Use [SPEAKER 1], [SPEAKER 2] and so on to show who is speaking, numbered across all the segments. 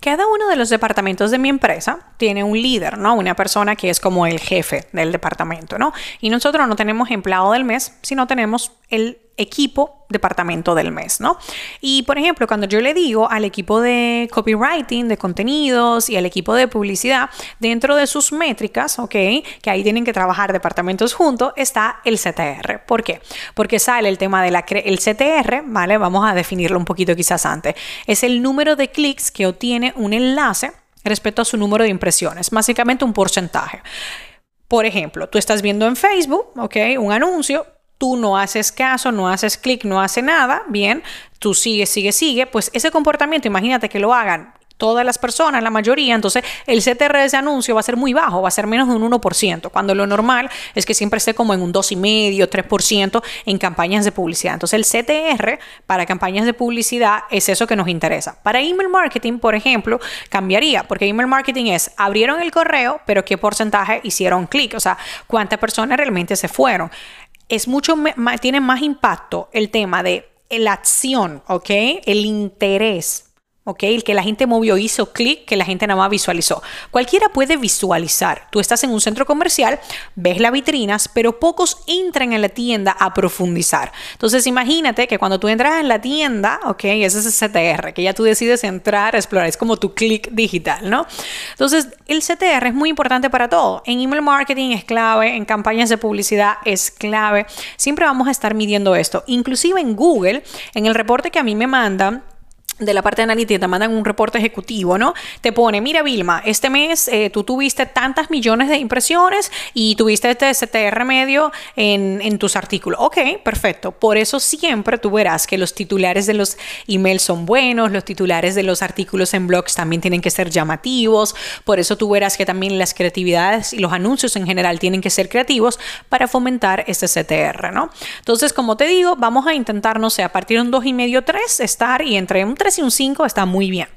[SPEAKER 1] Cada uno de los departamentos de mi empresa tiene un líder, ¿no? Una persona que es como el jefe del departamento, ¿no? Y nosotros no tenemos empleado del mes, sino tenemos el equipo departamento del mes, ¿no? Y por ejemplo, cuando yo le digo al equipo de copywriting, de contenidos y al equipo de publicidad, dentro de sus métricas, ¿ok? Que ahí tienen que trabajar departamentos juntos, está el CTR. ¿Por qué? Porque sale el tema del el CTR, ¿vale? Vamos a definirlo un poquito quizás antes. Es el número de clics que obtiene un enlace respecto a su número de impresiones, básicamente un porcentaje. Por ejemplo, tú estás viendo en Facebook, ¿ok? Un anuncio, tú no haces caso, no haces clic, no hace nada, bien, tú sigues, sigue, sigue, pues ese comportamiento, imagínate que lo hagan todas las personas, la mayoría, entonces el CTR de ese anuncio va a ser muy bajo, va a ser menos de un 1%, cuando lo normal es que siempre esté como en un 2,5%, 3% en campañas de publicidad. Entonces el CTR para campañas de publicidad es eso que nos interesa. Para email marketing, por ejemplo, cambiaría, porque email marketing es abrieron el correo, pero qué porcentaje hicieron clic, o sea, cuántas personas realmente se fueron es mucho, tiene más impacto el tema de la acción, ¿ok? El interés ¿ok? El que la gente movió, hizo clic, que la gente nada más visualizó. Cualquiera puede visualizar. Tú estás en un centro comercial, ves las vitrinas, pero pocos entran en la tienda a profundizar. Entonces, imagínate que cuando tú entras en la tienda, ¿ok? Ese es el CTR, que ya tú decides entrar a explorar, es como tu clic digital, ¿no? Entonces, el CTR es muy importante para todo. En email marketing es clave, en campañas de publicidad es clave. Siempre vamos a estar midiendo esto. Inclusive en Google, en el reporte que a mí me mandan, de la parte analítica te mandan un reporte ejecutivo, ¿no? Te pone, mira Vilma, este mes eh, tú tuviste tantas millones de impresiones y tuviste este CTR medio en, en, tus artículos. Ok, perfecto. Por eso siempre tú verás que los titulares de los emails son buenos, los titulares de los artículos en blogs también tienen que ser llamativos. Por eso tú verás que también las creatividades y los anuncios en general tienen que ser creativos para fomentar este CTR, ¿no? Entonces, como te digo, vamos a intentar, no sé, a partir de un 2,5, 3, estar y entre un 3 y un 5 está muy bien.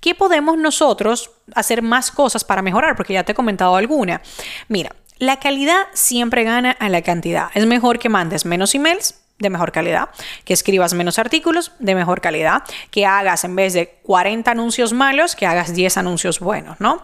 [SPEAKER 1] ¿Qué podemos nosotros hacer más cosas para mejorar? Porque ya te he comentado alguna. Mira, la calidad siempre gana a la cantidad. Es mejor que mandes menos emails de mejor calidad, que escribas menos artículos de mejor calidad, que hagas en vez de 40 anuncios malos, que hagas 10 anuncios buenos, ¿no?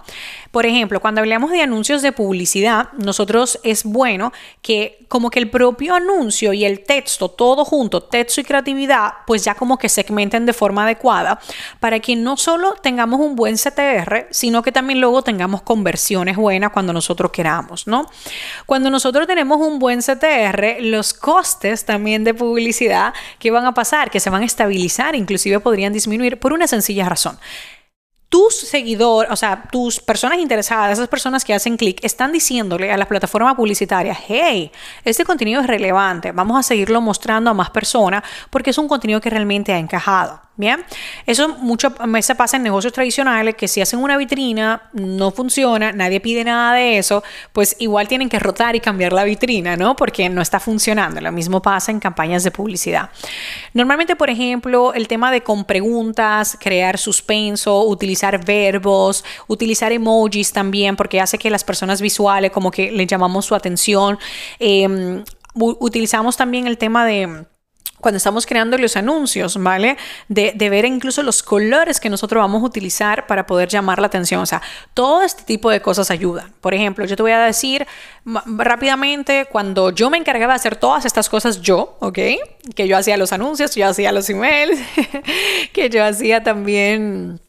[SPEAKER 1] Por ejemplo, cuando hablamos de anuncios de publicidad, nosotros es bueno que como que el propio anuncio y el texto, todo junto, texto y creatividad, pues ya como que segmenten de forma adecuada para que no solo tengamos un buen CTR, sino que también luego tengamos conversiones buenas cuando nosotros queramos, ¿no? Cuando nosotros tenemos un buen CTR, los costes también de publicidad, ¿qué van a pasar? Que se van a estabilizar, inclusive podrían disminuir por una sencilla razón tus seguidores, o sea, tus personas interesadas, esas personas que hacen clic, están diciéndole a la plataforma publicitaria, hey, este contenido es relevante, vamos a seguirlo mostrando a más personas porque es un contenido que realmente ha encajado. Bien, eso mucho se pasa en negocios tradicionales que si hacen una vitrina no funciona, nadie pide nada de eso, pues igual tienen que rotar y cambiar la vitrina, ¿no? Porque no está funcionando. Lo mismo pasa en campañas de publicidad. Normalmente, por ejemplo, el tema de con preguntas, crear suspenso, utilizar verbos, utilizar emojis también, porque hace que las personas visuales como que le llamamos su atención. Em, utilizamos también el tema de cuando estamos creando los anuncios, ¿vale? De, ver incluso los colores que nosotros vamos a utilizar para poder llamar la atención. O sea, todo este tipo de cosas ayudan. Por ejemplo, yo te voy a decir rápidamente, cuando yo me encargaba de hacer todas estas cosas yo, ¿ok? Que yo hacía los anuncios, yo hacía los emails, que yo hacía también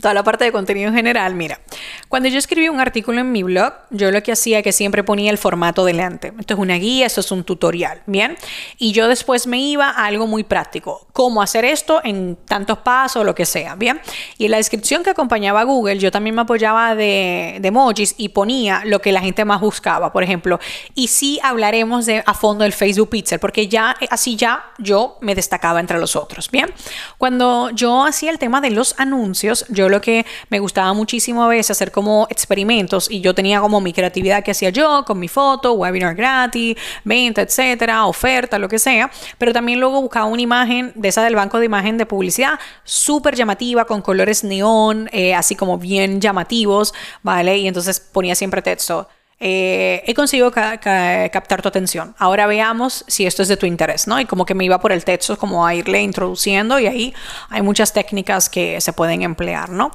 [SPEAKER 1] toda la parte de contenido en general, mira, cuando yo escribí un artículo en mi blog, yo lo que hacía es que siempre ponía el formato delante. Esto es una guía, esto es un tutorial, ¿bien? Y yo después me iba a algo muy práctico, cómo hacer esto en tantos pasos, lo que sea, ¿bien? Y en la descripción que acompañaba a Google, yo también me apoyaba de, de emojis y ponía lo que la gente más buscaba, por ejemplo, y sí hablaremos de a fondo del Facebook Pixel, porque ya así ya yo me destacaba entre los otros, ¿bien? Cuando yo hacía el tema de los anuncios, yo yo lo que me gustaba muchísimo a veces hacer como experimentos y yo tenía como mi creatividad que hacía yo con mi foto, webinar gratis, venta, etcétera, oferta, lo que sea, pero también luego buscaba una imagen de esa del banco de imagen de publicidad súper llamativa con colores neón, eh, así como bien llamativos, ¿vale? Y entonces ponía siempre texto eh, he conseguido captar tu atención. Ahora veamos si esto es de tu interés, ¿no? Y como que me iba por el texto, como a irle introduciendo y ahí hay muchas técnicas que se pueden emplear, ¿no?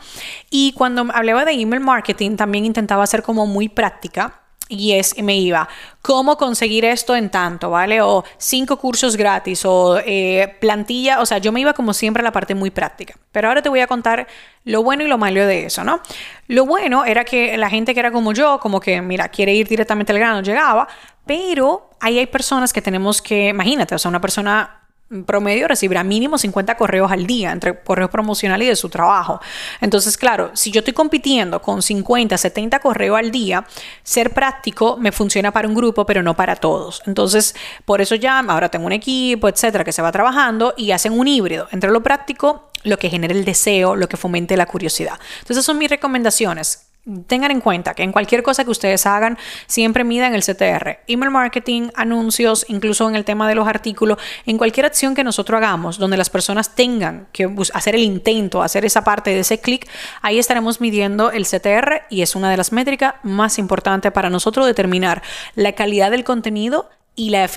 [SPEAKER 1] Y cuando hablaba de email marketing, también intentaba ser como muy práctica y es me iba cómo conseguir esto en tanto, ¿vale? O cinco cursos gratis o eh, plantilla, o sea, yo me iba como siempre a la parte muy práctica. Pero ahora te voy a contar lo bueno y lo malo de eso, ¿no? Lo bueno era que la gente que era como yo, como que, mira, quiere ir directamente al grano, llegaba, pero ahí hay personas que tenemos que, imagínate, o sea, una persona promedio recibirá mínimo 50 correos al día entre correos promocionales y de su trabajo. Entonces, claro, si yo estoy compitiendo con 50, 70 correos al día, ser práctico me funciona para un grupo, pero no para todos. Entonces, por eso ya ahora tengo un equipo, etcétera, que se va trabajando y hacen un híbrido entre lo práctico, lo que genera el deseo, lo que fomente la curiosidad. Entonces, son mis recomendaciones tengan en cuenta que en cualquier cosa que ustedes hagan, siempre midan el CTR. Email marketing, anuncios, incluso en el tema de los artículos, en cualquier acción que nosotros hagamos, donde las personas tengan que hacer el intento, hacer esa parte de ese clic, ahí estaremos midiendo el CTR y es una de las métricas más importantes para nosotros determinar la calidad del contenido y la,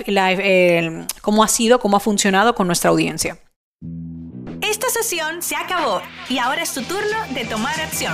[SPEAKER 1] cómo ha sido, cómo ha funcionado con nuestra audiencia.
[SPEAKER 2] Esta sesión se acabó y ahora es tu turno de tomar acción.